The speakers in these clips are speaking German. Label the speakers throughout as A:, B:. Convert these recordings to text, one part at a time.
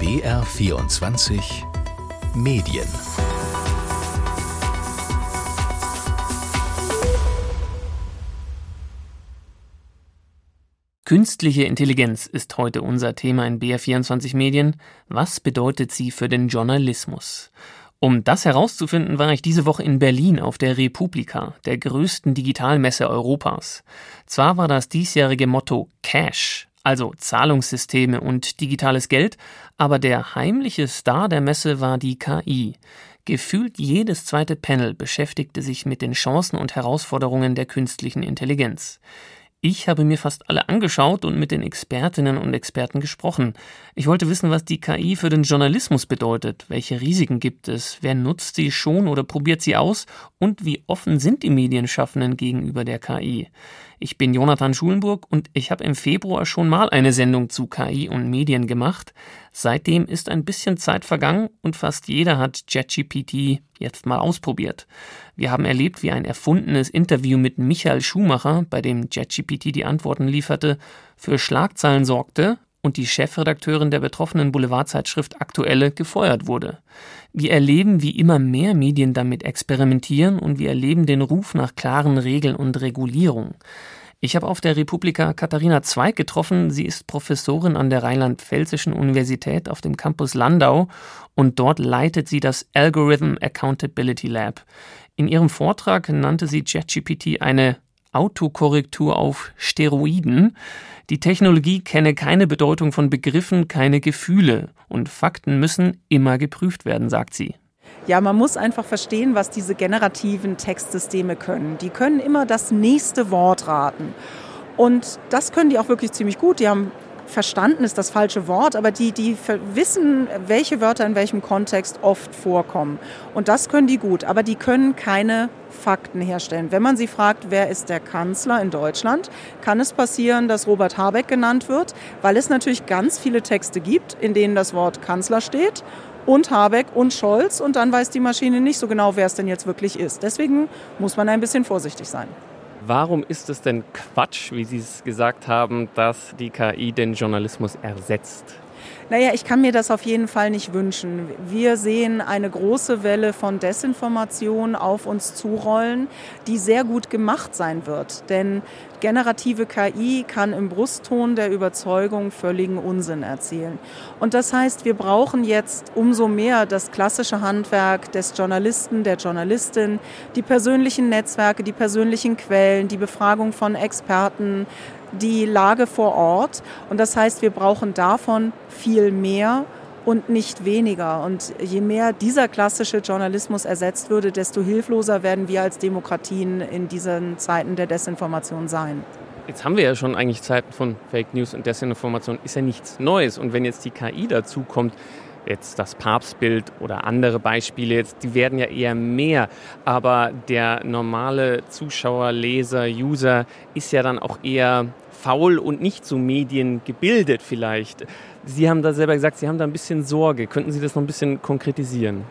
A: BR24 Medien Künstliche Intelligenz ist heute unser Thema in BR24 Medien. Was bedeutet sie für den Journalismus? Um das herauszufinden, war ich diese Woche in Berlin auf der Republika, der größten Digitalmesse Europas. Zwar war das diesjährige Motto Cash, also Zahlungssysteme und digitales Geld, aber der heimliche Star der Messe war die KI. Gefühlt jedes zweite Panel beschäftigte sich mit den Chancen und Herausforderungen der künstlichen Intelligenz. Ich habe mir fast alle angeschaut und mit den Expertinnen und Experten gesprochen. Ich wollte wissen, was die KI für den Journalismus bedeutet, welche Risiken gibt es, wer nutzt sie schon oder probiert sie aus und wie offen sind die Medienschaffenden gegenüber der KI. Ich bin Jonathan Schulenburg und ich habe im Februar schon mal eine Sendung zu KI und Medien gemacht. Seitdem ist ein bisschen Zeit vergangen und fast jeder hat ChatGPT jetzt mal ausprobiert. Wir haben erlebt, wie ein erfundenes Interview mit Michael Schumacher, bei dem ChatGPT die Antworten lieferte, für Schlagzeilen sorgte und die Chefredakteurin der betroffenen Boulevardzeitschrift Aktuelle gefeuert wurde. Wir erleben, wie immer mehr Medien damit experimentieren und wir erleben den Ruf nach klaren Regeln und Regulierung. Ich habe auf der Republika Katharina Zweig getroffen. Sie ist Professorin an der Rheinland-Pfälzischen Universität auf dem Campus Landau und dort leitet sie das Algorithm Accountability Lab. In ihrem Vortrag nannte sie ChatGPT eine Autokorrektur auf Steroiden. Die Technologie kenne keine Bedeutung von Begriffen, keine Gefühle und Fakten müssen immer geprüft werden, sagt sie.
B: Ja, man muss einfach verstehen, was diese generativen Textsysteme können. Die können immer das nächste Wort raten. Und das können die auch wirklich ziemlich gut. Die haben verstanden ist das falsche Wort, aber die, die wissen, welche Wörter in welchem Kontext oft vorkommen. Und das können die gut, aber die können keine Fakten herstellen. Wenn man sie fragt, wer ist der Kanzler in Deutschland, kann es passieren, dass Robert Habeck genannt wird, weil es natürlich ganz viele Texte gibt, in denen das Wort Kanzler steht und Habeck und Scholz und dann weiß die Maschine nicht so genau, wer es denn jetzt wirklich ist. Deswegen muss man ein bisschen vorsichtig sein.
C: Warum ist es denn Quatsch, wie Sie es gesagt haben, dass die KI den Journalismus ersetzt?
B: Naja, ich kann mir das auf jeden Fall nicht wünschen. Wir sehen eine große Welle von Desinformation auf uns zurollen, die sehr gut gemacht sein wird. Denn generative KI kann im Brustton der Überzeugung völligen Unsinn erzählen. Und das heißt, wir brauchen jetzt umso mehr das klassische Handwerk des Journalisten, der Journalistin, die persönlichen Netzwerke, die persönlichen Quellen, die Befragung von Experten, die Lage vor Ort. Und das heißt, wir brauchen davon viel mehr und nicht weniger. Und je mehr dieser klassische Journalismus ersetzt würde, desto hilfloser werden wir als Demokratien in diesen Zeiten der Desinformation sein.
C: Jetzt haben wir ja schon eigentlich Zeiten von Fake News und Desinformation. Ist ja nichts Neues. Und wenn jetzt die KI dazu kommt, jetzt das Papstbild oder andere Beispiele, jetzt, die werden ja eher mehr. Aber der normale Zuschauer, Leser, User ist ja dann auch eher faul und nicht so mediengebildet vielleicht. Sie haben da selber gesagt, Sie haben da ein bisschen Sorge. Könnten Sie das noch ein bisschen konkretisieren?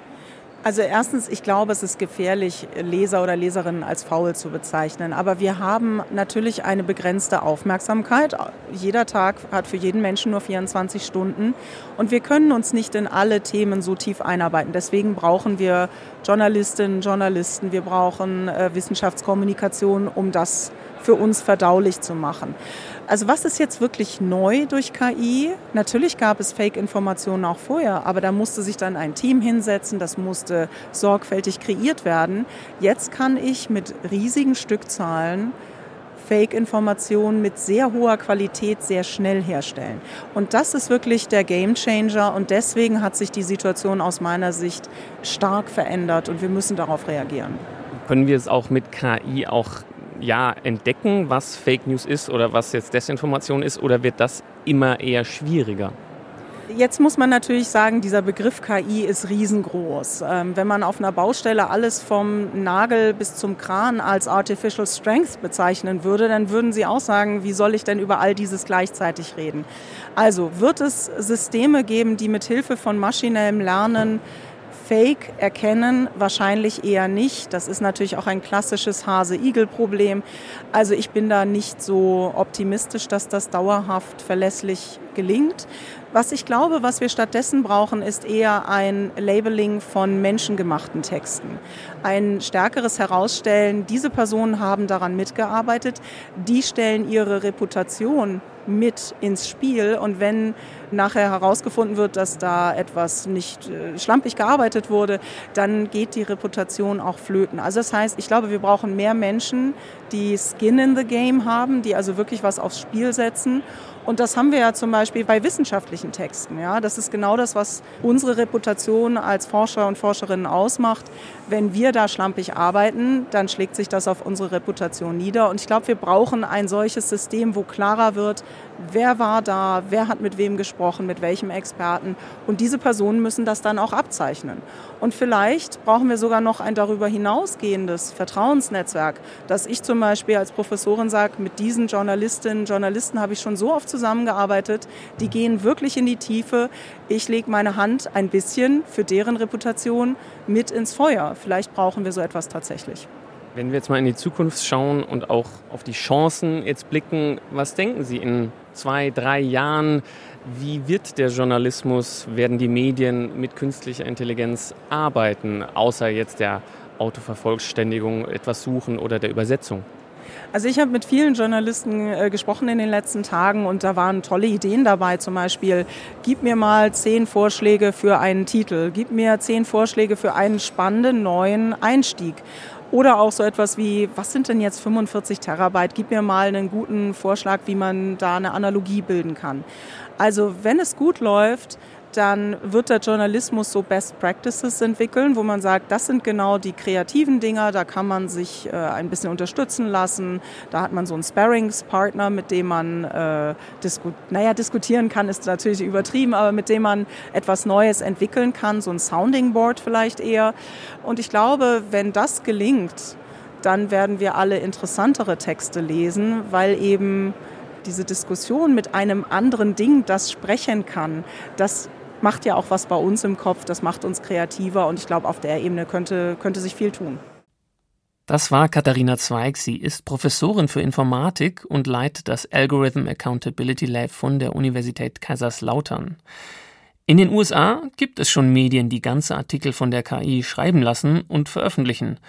B: Also erstens, ich glaube, es ist gefährlich, Leser oder Leserinnen als faul zu bezeichnen. Aber wir haben natürlich eine begrenzte Aufmerksamkeit. Jeder Tag hat für jeden Menschen nur 24 Stunden. Und wir können uns nicht in alle Themen so tief einarbeiten. Deswegen brauchen wir Journalistinnen, Journalisten, wir brauchen äh, Wissenschaftskommunikation, um das für uns verdaulich zu machen. Also was ist jetzt wirklich neu durch KI? Natürlich gab es Fake-Informationen auch vorher, aber da musste sich dann ein Team hinsetzen, das musste sorgfältig kreiert werden. Jetzt kann ich mit riesigen Stückzahlen Fake-Informationen mit sehr hoher Qualität sehr schnell herstellen. Und das ist wirklich der Game Changer und deswegen hat sich die Situation aus meiner Sicht stark verändert und wir müssen darauf reagieren.
C: Können wir es auch mit KI auch ja, entdecken, was Fake News ist oder was jetzt Desinformation ist, oder wird das immer eher schwieriger?
B: Jetzt muss man natürlich sagen, dieser Begriff KI ist riesengroß. Ähm, wenn man auf einer Baustelle alles vom Nagel bis zum Kran als Artificial Strength bezeichnen würde, dann würden Sie auch sagen, wie soll ich denn über all dieses gleichzeitig reden? Also wird es Systeme geben, die mit Hilfe von maschinellem Lernen Fake erkennen? Wahrscheinlich eher nicht. Das ist natürlich auch ein klassisches Hase-Igel-Problem. Also ich bin da nicht so optimistisch, dass das dauerhaft verlässlich gelingt. Was ich glaube, was wir stattdessen brauchen, ist eher ein Labeling von menschengemachten Texten. Ein stärkeres Herausstellen, diese Personen haben daran mitgearbeitet, die stellen ihre Reputation mit ins Spiel. Und wenn nachher herausgefunden wird, dass da etwas nicht äh, schlampig gearbeitet wurde, dann geht die Reputation auch flöten. Also das heißt, ich glaube, wir brauchen mehr Menschen, die Skin in the Game haben, die also wirklich was aufs Spiel setzen und das haben wir ja zum Beispiel bei wissenschaftlichen Texten. Ja? Das ist genau das, was unsere Reputation als Forscher und Forscherinnen ausmacht. Wenn wir da schlampig arbeiten, dann schlägt sich das auf unsere Reputation nieder. Und ich glaube, wir brauchen ein solches System, wo klarer wird, wer war da, wer hat mit wem gesprochen, mit welchem Experten. Und diese Personen müssen das dann auch abzeichnen. Und vielleicht brauchen wir sogar noch ein darüber hinausgehendes Vertrauensnetzwerk, dass ich zum Beispiel als Professorin sage, mit diesen Journalistinnen, Journalisten habe ich schon so oft zusammengearbeitet, die gehen wirklich in die Tiefe. Ich lege meine Hand ein bisschen für deren Reputation mit ins Feuer. Vielleicht brauchen wir so etwas tatsächlich.
C: Wenn wir jetzt mal in die Zukunft schauen und auch auf die Chancen jetzt blicken, was denken Sie in zwei, drei Jahren? Wie wird der Journalismus, werden die Medien mit künstlicher Intelligenz arbeiten, außer jetzt der Autovervollständigung, etwas suchen oder der Übersetzung?
B: Also ich habe mit vielen Journalisten äh, gesprochen in den letzten Tagen und da waren tolle Ideen dabei. Zum Beispiel, gib mir mal zehn Vorschläge für einen Titel, gib mir zehn Vorschläge für einen spannenden neuen Einstieg. Oder auch so etwas wie, was sind denn jetzt 45 Terabyte? Gib mir mal einen guten Vorschlag, wie man da eine Analogie bilden kann. Also wenn es gut läuft, dann wird der Journalismus so Best Practices entwickeln, wo man sagt, das sind genau die kreativen Dinger, da kann man sich äh, ein bisschen unterstützen lassen. Da hat man so einen Sparringspartner, mit dem man äh, disku naja, diskutieren kann, ist natürlich übertrieben, aber mit dem man etwas Neues entwickeln kann, so ein Sounding Board vielleicht eher. Und ich glaube, wenn das gelingt, dann werden wir alle interessantere Texte lesen, weil eben diese Diskussion mit einem anderen Ding, das sprechen kann, das macht ja auch was bei uns im Kopf, das macht uns kreativer und ich glaube, auf der Ebene könnte, könnte sich viel tun.
A: Das war Katharina Zweig. Sie ist Professorin für Informatik und leitet das Algorithm Accountability Lab von der Universität Kaiserslautern. In den USA gibt es schon Medien, die ganze Artikel von der KI schreiben lassen und veröffentlichen.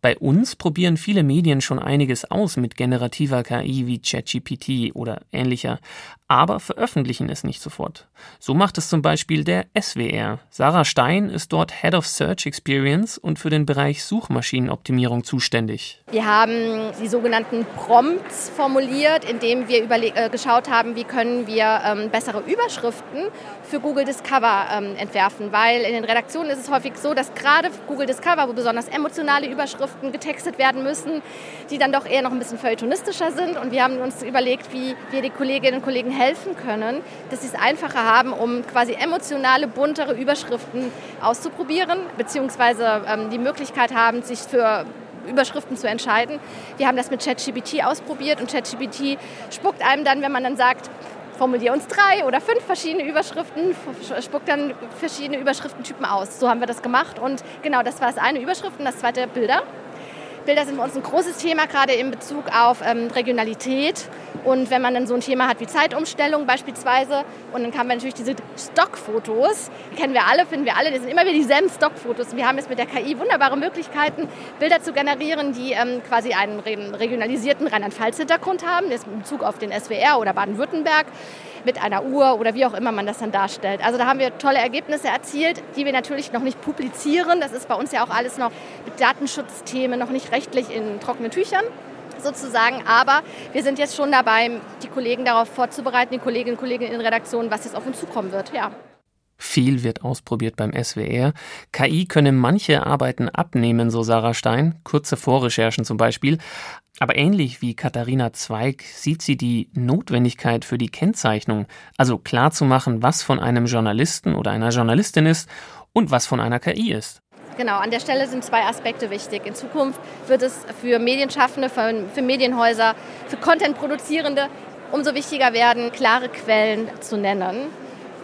A: Bei uns probieren viele Medien schon einiges aus mit generativer KI wie ChatGPT oder ähnlicher, aber veröffentlichen es nicht sofort. So macht es zum Beispiel der SWR. Sarah Stein ist dort Head of Search Experience und für den Bereich Suchmaschinenoptimierung zuständig.
D: Wir haben die sogenannten Prompts formuliert, indem wir äh, geschaut haben, wie können wir ähm, bessere Überschriften für Google Discover ähm, entwerfen. Weil in den Redaktionen ist es häufig so, dass gerade Google Discover, wo besonders emotionale Überschriften getextet werden müssen, die dann doch eher noch ein bisschen feuilletonistischer sind. Und wir haben uns überlegt, wie wir die Kolleginnen und Kollegen helfen können, dass sie es einfacher haben, um quasi emotionale, buntere Überschriften auszuprobieren, beziehungsweise ähm, die Möglichkeit haben, sich für Überschriften zu entscheiden. Wir haben das mit ChatGPT ausprobiert und ChatGPT spuckt einem dann, wenn man dann sagt, formulier uns drei oder fünf verschiedene Überschriften, spuckt dann verschiedene Überschriftentypen aus. So haben wir das gemacht und genau, das war das eine Überschriften, das zweite Bilder. Bilder sind bei uns ein großes Thema, gerade in Bezug auf ähm, Regionalität. Und wenn man dann so ein Thema hat wie Zeitumstellung beispielsweise, und dann kamen natürlich diese Stockfotos, kennen wir alle, finden wir alle, das sind immer wieder dieselben Stockfotos. Wir haben jetzt mit der KI wunderbare Möglichkeiten, Bilder zu generieren, die ähm, quasi einen regionalisierten Rheinland-Pfalz-Hintergrund haben, jetzt in Bezug auf den SWR oder Baden-Württemberg mit einer Uhr oder wie auch immer man das dann darstellt. Also da haben wir tolle Ergebnisse erzielt, die wir natürlich noch nicht publizieren. Das ist bei uns ja auch alles noch mit Datenschutzthemen noch nicht rechtlich in trockenen Tüchern sozusagen. Aber wir sind jetzt schon dabei, die Kollegen darauf vorzubereiten, die Kolleginnen und Kollegen in den Redaktionen, was jetzt auf uns zukommen wird. Ja.
A: Viel wird ausprobiert beim SWR. KI könne manche Arbeiten abnehmen, so Sarah Stein, kurze Vorrecherchen zum Beispiel. Aber ähnlich wie Katharina Zweig sieht sie die Notwendigkeit für die Kennzeichnung, also klarzumachen, was von einem Journalisten oder einer Journalistin ist und was von einer KI ist.
D: Genau, an der Stelle sind zwei Aspekte wichtig. In Zukunft wird es für Medienschaffende, für, für Medienhäuser, für Content-Produzierende umso wichtiger werden, klare Quellen zu nennen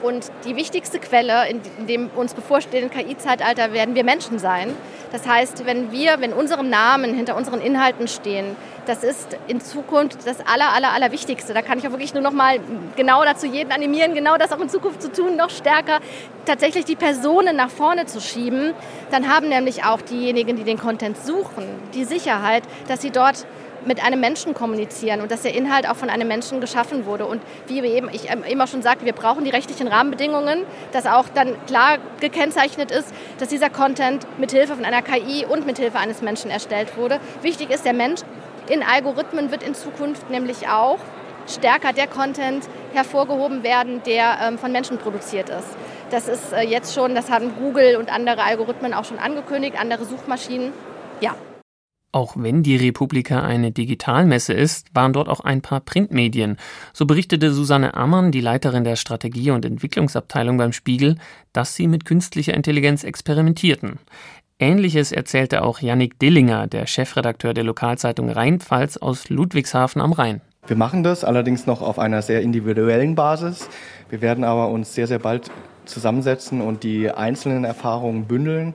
D: Und die wichtigste Quelle in dem uns bevorstehenden KI-Zeitalter werden wir Menschen sein. Das heißt, wenn wir, wenn unserem Namen hinter unseren Inhalten stehen, das ist in Zukunft das aller, aller, aller Wichtigste. Da kann ich auch wirklich nur noch mal genau dazu jeden animieren, genau das auch in Zukunft zu tun, noch stärker tatsächlich die Personen nach vorne zu schieben. Dann haben nämlich auch diejenigen, die den Content suchen, die Sicherheit, dass sie dort mit einem Menschen kommunizieren und dass der Inhalt auch von einem Menschen geschaffen wurde. Und wie eben ich immer schon sagte, wir brauchen die rechtlichen Rahmenbedingungen, dass auch dann klar gekennzeichnet ist, dass dieser Content mithilfe von einer KI und mithilfe eines Menschen erstellt wurde. Wichtig ist der Mensch. In Algorithmen wird in Zukunft nämlich auch stärker der Content hervorgehoben werden, der ähm, von Menschen produziert ist. Das ist äh, jetzt schon, das haben Google und andere Algorithmen auch schon angekündigt, andere Suchmaschinen. Ja,
A: auch wenn die Republika eine Digitalmesse ist, waren dort auch ein paar Printmedien. So berichtete Susanne Ammann, die Leiterin der Strategie- und Entwicklungsabteilung beim Spiegel, dass sie mit künstlicher Intelligenz experimentierten. Ähnliches erzählte auch Yannick Dillinger, der Chefredakteur der Lokalzeitung Rheinpfalz aus Ludwigshafen am Rhein.
E: Wir machen das allerdings noch auf einer sehr individuellen Basis. Wir werden aber uns sehr, sehr bald zusammensetzen und die einzelnen Erfahrungen bündeln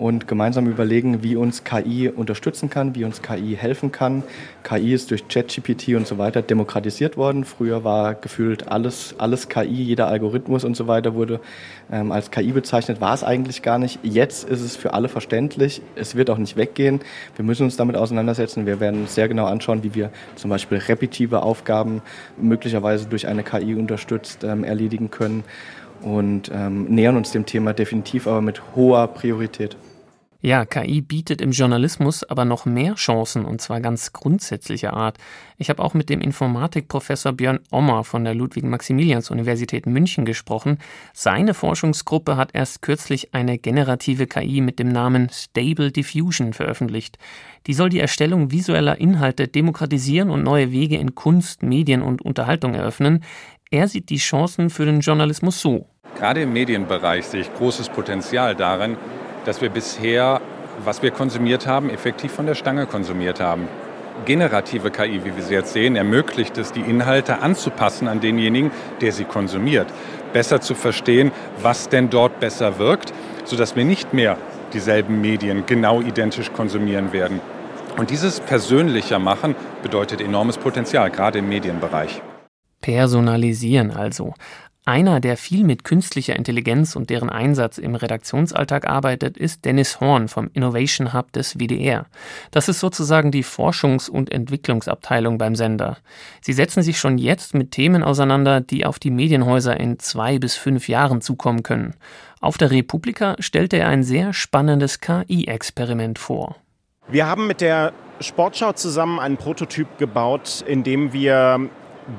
E: und gemeinsam überlegen, wie uns KI unterstützen kann, wie uns KI helfen kann. KI ist durch ChatGPT und so weiter demokratisiert worden. Früher war gefühlt alles, alles KI, jeder Algorithmus und so weiter wurde ähm, als KI bezeichnet, war es eigentlich gar nicht. Jetzt ist es für alle verständlich. Es wird auch nicht weggehen. Wir müssen uns damit auseinandersetzen. Wir werden uns sehr genau anschauen, wie wir zum Beispiel repetitive Aufgaben möglicherweise durch eine KI unterstützt ähm, erledigen können und ähm, nähern uns dem Thema definitiv, aber mit hoher Priorität.
A: Ja, KI bietet im Journalismus aber noch mehr Chancen und zwar ganz grundsätzlicher Art. Ich habe auch mit dem Informatikprofessor Björn Ommer von der Ludwig-Maximilians-Universität München gesprochen. Seine Forschungsgruppe hat erst kürzlich eine generative KI mit dem Namen Stable Diffusion veröffentlicht. Die soll die Erstellung visueller Inhalte demokratisieren und neue Wege in Kunst, Medien und Unterhaltung eröffnen. Er sieht die Chancen für den Journalismus so.
F: Gerade im Medienbereich sehe ich großes Potenzial darin, dass wir bisher, was wir konsumiert haben, effektiv von der Stange konsumiert haben. Generative KI, wie wir sie jetzt sehen, ermöglicht es, die Inhalte anzupassen an denjenigen, der sie konsumiert. Besser zu verstehen, was denn dort besser wirkt, sodass wir nicht mehr dieselben Medien genau identisch konsumieren werden. Und dieses persönlicher Machen bedeutet enormes Potenzial, gerade im Medienbereich.
A: Personalisieren also. Einer, der viel mit künstlicher Intelligenz und deren Einsatz im Redaktionsalltag arbeitet, ist Dennis Horn vom Innovation Hub des WDR. Das ist sozusagen die Forschungs- und Entwicklungsabteilung beim Sender. Sie setzen sich schon jetzt mit Themen auseinander, die auf die Medienhäuser in zwei bis fünf Jahren zukommen können. Auf der Republika stellte er ein sehr spannendes KI-Experiment vor.
G: Wir haben mit der Sportschau zusammen einen Prototyp gebaut, in dem wir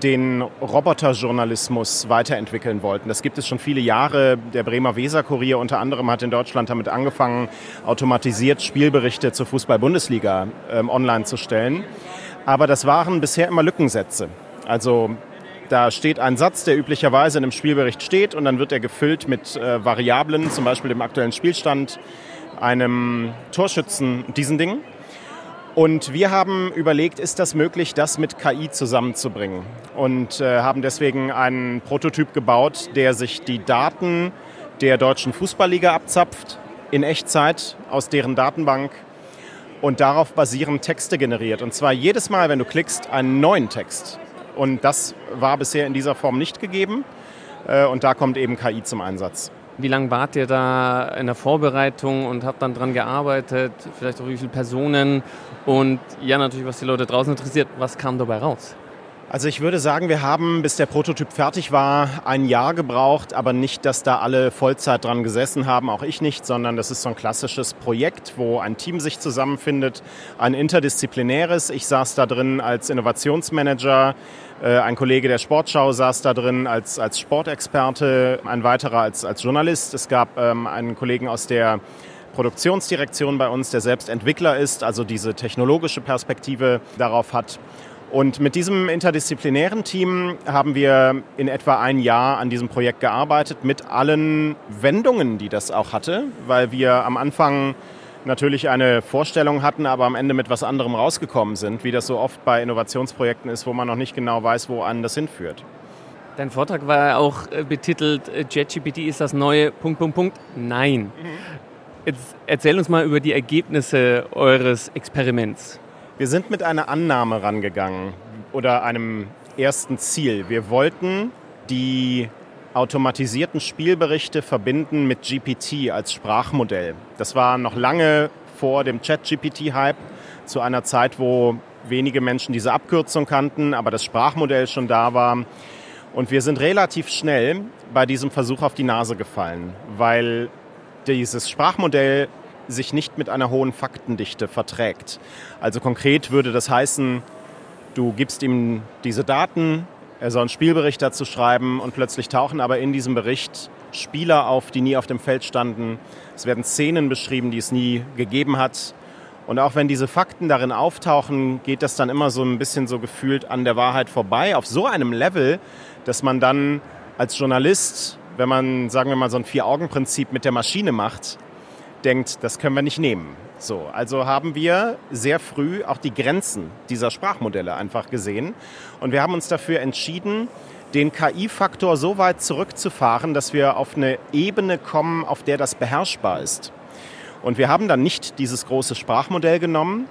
G: den Roboterjournalismus weiterentwickeln wollten. Das gibt es schon viele Jahre. Der Bremer Weser-Kurier unter anderem hat in Deutschland damit angefangen, automatisiert Spielberichte zur Fußball-Bundesliga ähm, online zu stellen. Aber das waren bisher immer Lückensätze. Also da steht ein Satz, der üblicherweise in einem Spielbericht steht und dann wird er gefüllt mit äh, Variablen, zum Beispiel dem aktuellen Spielstand, einem Torschützen, diesen Dingen. Und wir haben überlegt, ist das möglich, das mit KI zusammenzubringen? Und äh, haben deswegen einen Prototyp gebaut, der sich die Daten der deutschen Fußballliga abzapft in Echtzeit aus deren Datenbank und darauf basierend Texte generiert. Und zwar jedes Mal, wenn du klickst, einen neuen Text. Und das war bisher in dieser Form nicht gegeben. Äh, und da kommt eben KI zum Einsatz.
C: Wie lange wart ihr da in der Vorbereitung und habt dann dran gearbeitet? Vielleicht auch wie viele Personen? Und ja, natürlich, was die Leute draußen interessiert, was kam dabei raus?
G: Also ich würde sagen, wir haben, bis der Prototyp fertig war, ein Jahr gebraucht, aber nicht, dass da alle Vollzeit dran gesessen haben, auch ich nicht, sondern das ist so ein klassisches Projekt, wo ein Team sich zusammenfindet, ein interdisziplinäres. Ich saß da drin als Innovationsmanager, ein Kollege der Sportschau saß da drin als, als Sportexperte, ein weiterer als, als Journalist. Es gab ähm, einen Kollegen aus der Produktionsdirektion bei uns, der selbst Entwickler ist, also diese technologische Perspektive darauf hat. Und mit diesem interdisziplinären Team haben wir in etwa ein Jahr an diesem Projekt gearbeitet, mit allen Wendungen, die das auch hatte, weil wir am Anfang natürlich eine Vorstellung hatten, aber am Ende mit was anderem rausgekommen sind, wie das so oft bei Innovationsprojekten ist, wo man noch nicht genau weiß, wo einen das hinführt.
C: Dein Vortrag war auch äh, betitelt, äh, JetGPT ist das neue Punkt, Punkt, Punkt. Nein. Mhm. Jetzt erzähl uns mal über die Ergebnisse eures Experiments.
G: Wir sind mit einer Annahme rangegangen oder einem ersten Ziel. Wir wollten die automatisierten Spielberichte verbinden mit GPT als Sprachmodell. Das war noch lange vor dem Chat-GPT-Hype, zu einer Zeit, wo wenige Menschen diese Abkürzung kannten, aber das Sprachmodell schon da war. Und wir sind relativ schnell bei diesem Versuch auf die Nase gefallen, weil dieses Sprachmodell sich nicht mit einer hohen Faktendichte verträgt. Also konkret würde das heißen, du gibst ihm diese Daten, er soll einen Spielbericht dazu schreiben und plötzlich tauchen aber in diesem Bericht Spieler auf, die nie auf dem Feld standen. Es werden Szenen beschrieben, die es nie gegeben hat. Und auch wenn diese Fakten darin auftauchen, geht das dann immer so ein bisschen so gefühlt an der Wahrheit vorbei, auf so einem Level, dass man dann als Journalist, wenn man, sagen wir mal, so ein Vier-Augen-Prinzip mit der Maschine macht, denkt, das können wir nicht nehmen. So, also haben wir sehr früh auch die Grenzen dieser Sprachmodelle einfach gesehen. Und wir haben uns dafür entschieden, den KI-Faktor so weit zurückzufahren, dass wir auf eine Ebene kommen, auf der das beherrschbar ist. Und wir haben dann nicht dieses große Sprachmodell genommen,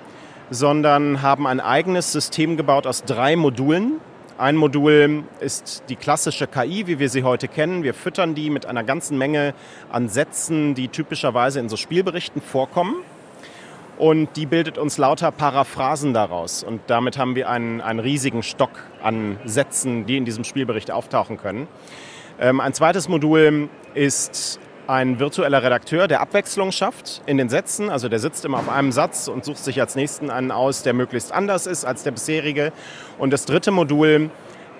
G: sondern haben ein eigenes System gebaut aus drei Modulen. Ein Modul ist die klassische KI, wie wir sie heute kennen. Wir füttern die mit einer ganzen Menge an Sätzen, die typischerweise in so Spielberichten vorkommen. Und die bildet uns lauter Paraphrasen daraus. Und damit haben wir einen, einen riesigen Stock an Sätzen, die in diesem Spielbericht auftauchen können. Ähm, ein zweites Modul ist ein virtueller Redakteur, der Abwechslung schafft in den Sätzen. Also der sitzt immer auf einem Satz und sucht sich als nächsten einen aus, der möglichst anders ist als der bisherige. Und das dritte Modul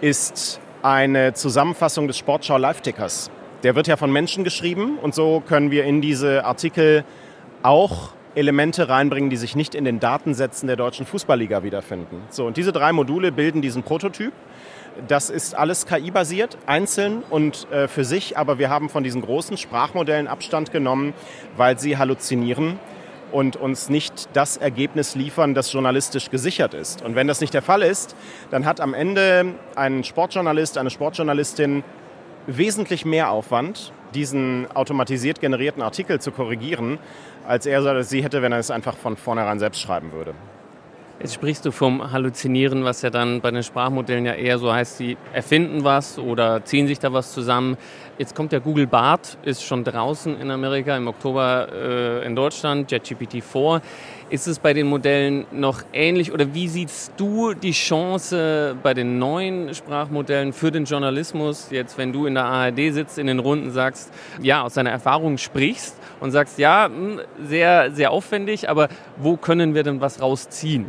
G: ist eine Zusammenfassung des Sportschau Live-Tickers. Der wird ja von Menschen geschrieben und so können wir in diese Artikel auch Elemente reinbringen, die sich nicht in den Datensätzen der deutschen Fußballliga wiederfinden. So, und diese drei Module bilden diesen Prototyp. Das ist alles KI-basiert, einzeln und äh, für sich, aber wir haben von diesen großen Sprachmodellen Abstand genommen, weil sie halluzinieren und uns nicht das Ergebnis liefern, das journalistisch gesichert ist. Und wenn das nicht der Fall ist, dann hat am Ende ein Sportjournalist, eine Sportjournalistin wesentlich mehr Aufwand, diesen automatisiert generierten Artikel zu korrigieren, als er oder sie hätte, wenn er es einfach von vornherein selbst schreiben würde.
C: Jetzt sprichst du vom Halluzinieren, was ja dann bei den Sprachmodellen ja eher so heißt, sie erfinden was oder ziehen sich da was zusammen. Jetzt kommt der Google Bart, ist schon draußen in Amerika, im Oktober äh, in Deutschland, JetGPT 4. Ist es bei den Modellen noch ähnlich oder wie siehst du die Chance bei den neuen Sprachmodellen für den Journalismus, jetzt wenn du in der ARD sitzt, in den Runden sagst, ja, aus deiner Erfahrung sprichst und sagst, ja, hm, sehr, sehr aufwendig, aber wo können wir denn was rausziehen?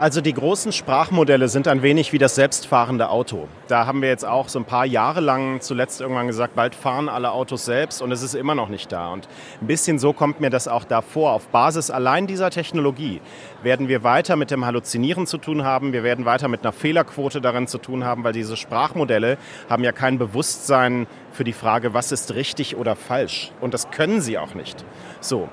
G: Also die großen Sprachmodelle sind ein wenig wie das selbstfahrende Auto. Da haben wir jetzt auch so ein paar Jahre lang zuletzt irgendwann gesagt, bald fahren alle Autos selbst und es ist immer noch nicht da. Und ein bisschen so kommt mir das auch da vor. Auf Basis allein dieser Technologie werden wir weiter mit dem Halluzinieren zu tun haben. Wir werden weiter mit einer Fehlerquote darin zu tun haben, weil diese Sprachmodelle haben ja kein Bewusstsein für die Frage, was ist richtig oder falsch. Und das können sie auch nicht. So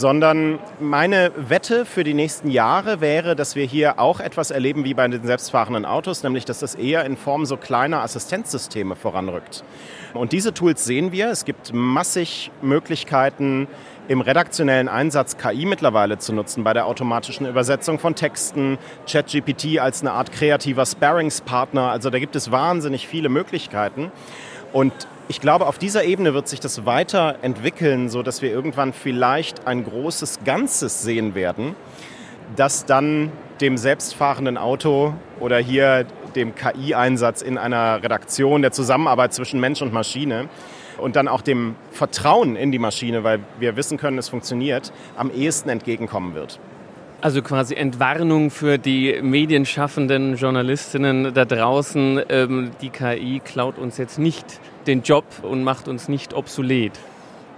G: sondern meine Wette für die nächsten Jahre wäre, dass wir hier auch etwas erleben wie bei den selbstfahrenden Autos, nämlich dass das eher in Form so kleiner Assistenzsysteme voranrückt. Und diese Tools sehen wir. Es gibt massig Möglichkeiten, im redaktionellen Einsatz KI mittlerweile zu nutzen, bei der automatischen Übersetzung von Texten, ChatGPT als eine Art kreativer Sparringspartner. Also da gibt es wahnsinnig viele Möglichkeiten. Und ich glaube, auf dieser Ebene wird sich das weiterentwickeln, sodass wir irgendwann vielleicht ein großes Ganzes sehen werden, das dann dem selbstfahrenden Auto oder hier dem KI-Einsatz in einer Redaktion, der Zusammenarbeit zwischen Mensch und Maschine und dann auch dem Vertrauen in die Maschine, weil wir wissen können, es funktioniert, am ehesten entgegenkommen wird.
C: Also quasi Entwarnung für die medienschaffenden Journalistinnen da draußen. Ähm, die KI klaut uns jetzt nicht den Job und macht uns nicht obsolet.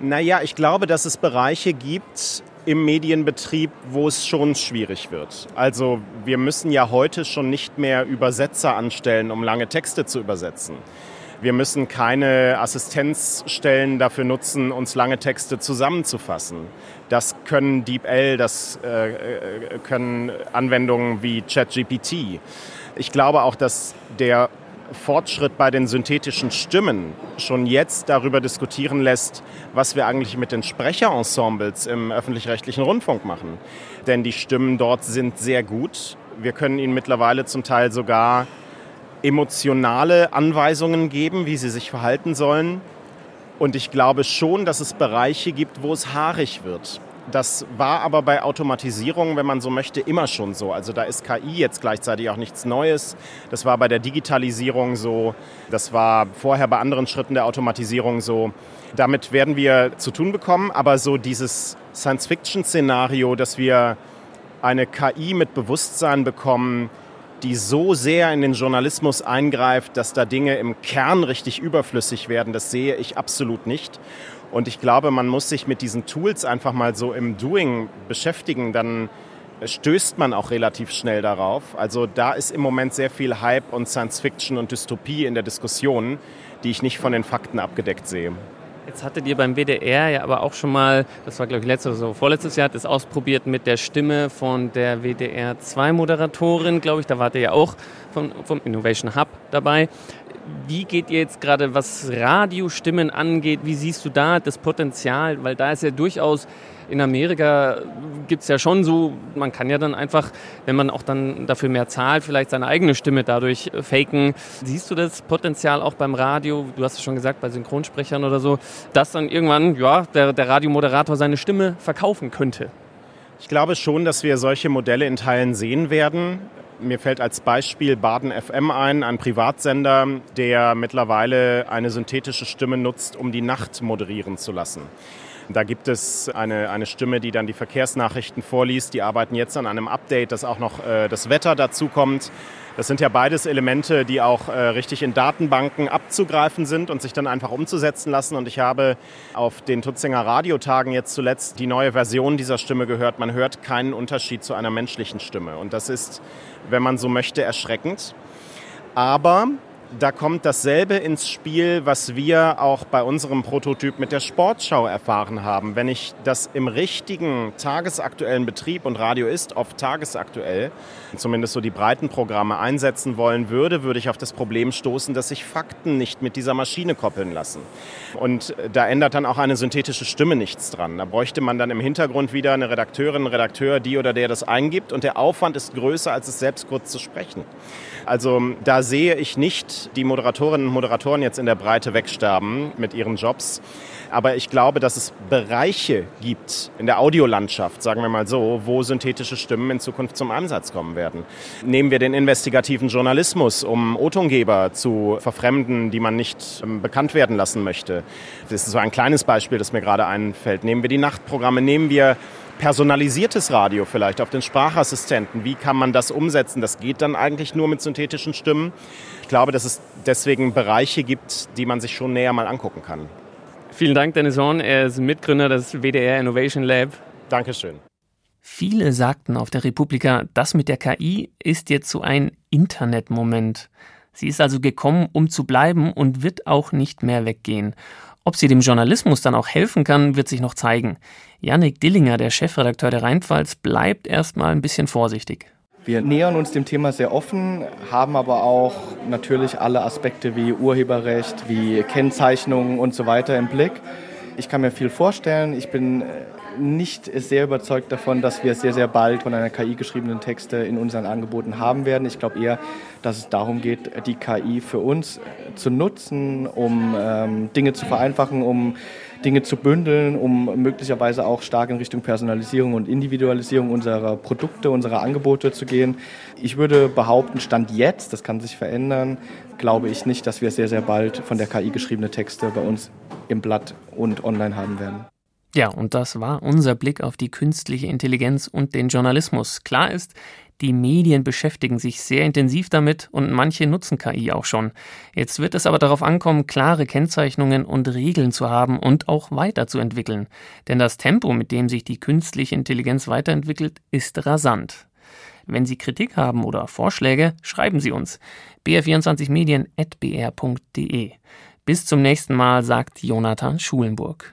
G: Naja, ich glaube, dass es Bereiche gibt im Medienbetrieb, wo es schon schwierig wird. Also wir müssen ja heute schon nicht mehr Übersetzer anstellen, um lange Texte zu übersetzen. Wir müssen keine Assistenzstellen dafür nutzen, uns lange Texte zusammenzufassen. Das können DeepL, das äh, äh können Anwendungen wie ChatGPT. Ich glaube auch, dass der Fortschritt bei den synthetischen Stimmen schon jetzt darüber diskutieren lässt, was wir eigentlich mit den Sprecherensembles im öffentlich-rechtlichen Rundfunk machen. Denn die Stimmen dort sind sehr gut. Wir können ihnen mittlerweile zum Teil sogar emotionale Anweisungen geben, wie sie sich verhalten sollen. Und ich glaube schon, dass es Bereiche gibt, wo es haarig wird. Das war aber bei Automatisierung, wenn man so möchte, immer schon so. Also da ist KI jetzt gleichzeitig auch nichts Neues. Das war bei der Digitalisierung so. Das war vorher bei anderen Schritten der Automatisierung so. Damit werden wir zu tun bekommen. Aber so dieses Science-Fiction-Szenario, dass wir eine KI mit Bewusstsein bekommen, die so sehr in den Journalismus eingreift, dass da Dinge im Kern richtig überflüssig werden, das sehe ich absolut nicht. Und ich glaube, man muss sich mit diesen Tools einfach mal so im Doing beschäftigen, dann stößt man auch relativ schnell darauf. Also da ist im Moment sehr viel Hype und Science Fiction und Dystopie in der Diskussion, die ich nicht von den Fakten abgedeckt sehe.
C: Jetzt hattet ihr beim WDR ja aber auch schon mal, das war glaube ich letztes oder so, vorletztes Jahr, das ausprobiert mit der Stimme von der WDR 2 Moderatorin, glaube ich. Da wart ihr ja auch vom, vom Innovation Hub dabei. Wie geht ihr jetzt gerade, was Radiostimmen angeht, wie siehst du da das Potenzial? Weil da ist ja durchaus in Amerika gibt es ja schon so, man kann ja dann einfach, wenn man auch dann dafür mehr zahlt, vielleicht seine eigene Stimme dadurch äh, faken. Siehst du das Potenzial auch beim Radio, du hast es schon gesagt, bei Synchronsprechern oder so, dass dann irgendwann ja, der, der Radiomoderator seine Stimme verkaufen könnte?
G: Ich glaube schon, dass wir solche Modelle in Teilen sehen werden. Mir fällt als Beispiel Baden FM ein, ein Privatsender, der mittlerweile eine synthetische Stimme nutzt, um die Nacht moderieren zu lassen. Da gibt es eine, eine Stimme, die dann die Verkehrsnachrichten vorliest. Die arbeiten jetzt an einem Update, dass auch noch äh, das Wetter dazu kommt. Das sind ja beides Elemente, die auch äh, richtig in Datenbanken abzugreifen sind und sich dann einfach umzusetzen lassen. Und ich habe auf den Tutzinger Radiotagen jetzt zuletzt die neue Version dieser Stimme gehört. Man hört keinen Unterschied zu einer menschlichen Stimme. Und das ist, wenn man so möchte, erschreckend. Aber da kommt dasselbe ins Spiel, was wir auch bei unserem Prototyp mit der Sportschau erfahren haben. Wenn ich das im richtigen tagesaktuellen Betrieb und Radio ist oft tagesaktuell, zumindest so die breiten Programme einsetzen wollen würde, würde ich auf das Problem stoßen, dass sich Fakten nicht mit dieser Maschine koppeln lassen. Und da ändert dann auch eine synthetische Stimme nichts dran. Da bräuchte man dann im Hintergrund wieder eine Redakteurin, einen Redakteur, die oder der das eingibt und der Aufwand ist größer, als es selbst kurz zu sprechen. Also da sehe ich nicht die Moderatorinnen und Moderatoren jetzt in der Breite wegsterben mit ihren Jobs. Aber ich glaube, dass es Bereiche gibt in der Audiolandschaft, sagen wir mal so, wo synthetische Stimmen in Zukunft zum Einsatz kommen werden. Nehmen wir den investigativen Journalismus, um O-Tongeber zu verfremden, die man nicht ähm, bekannt werden lassen möchte. Das ist so ein kleines Beispiel, das mir gerade einfällt. Nehmen wir die Nachtprogramme, nehmen wir personalisiertes Radio vielleicht auf den Sprachassistenten. Wie kann man das umsetzen? Das geht dann eigentlich nur mit synthetischen Stimmen. Ich glaube, dass es deswegen Bereiche gibt, die man sich schon näher mal angucken kann.
C: Vielen Dank, Dennis Horn. Er ist Mitgründer des WDR Innovation Lab.
G: Dankeschön.
A: Viele sagten auf der Republika, das mit der KI ist jetzt so ein Internetmoment. Sie ist also gekommen, um zu bleiben und wird auch nicht mehr weggehen. Ob sie dem Journalismus dann auch helfen kann, wird sich noch zeigen. Yannick Dillinger, der Chefredakteur der Rheinpfalz, bleibt erstmal ein bisschen vorsichtig.
E: Wir nähern uns dem Thema sehr offen, haben aber auch natürlich alle Aspekte wie Urheberrecht, wie Kennzeichnungen und so weiter im Blick. Ich kann mir viel vorstellen. Ich bin nicht sehr überzeugt davon, dass wir sehr, sehr bald von einer KI geschriebenen Texte in unseren Angeboten haben werden. Ich glaube eher, dass es darum geht, die KI für uns zu nutzen, um ähm, Dinge zu vereinfachen, um Dinge zu bündeln, um möglicherweise auch stark in Richtung Personalisierung und Individualisierung unserer Produkte, unserer Angebote zu gehen. Ich würde behaupten, Stand jetzt, das kann sich verändern, glaube ich nicht, dass wir sehr, sehr bald von der KI geschriebene Texte bei uns im Blatt und online haben werden.
A: Ja, und das war unser Blick auf die künstliche Intelligenz und den Journalismus. Klar ist, die Medien beschäftigen sich sehr intensiv damit und manche nutzen KI auch schon. Jetzt wird es aber darauf ankommen, klare Kennzeichnungen und Regeln zu haben und auch weiterzuentwickeln. Denn das Tempo, mit dem sich die künstliche Intelligenz weiterentwickelt, ist rasant. Wenn Sie Kritik haben oder Vorschläge, schreiben Sie uns. br24medien.br.de. Bis zum nächsten Mal, sagt Jonathan Schulenburg.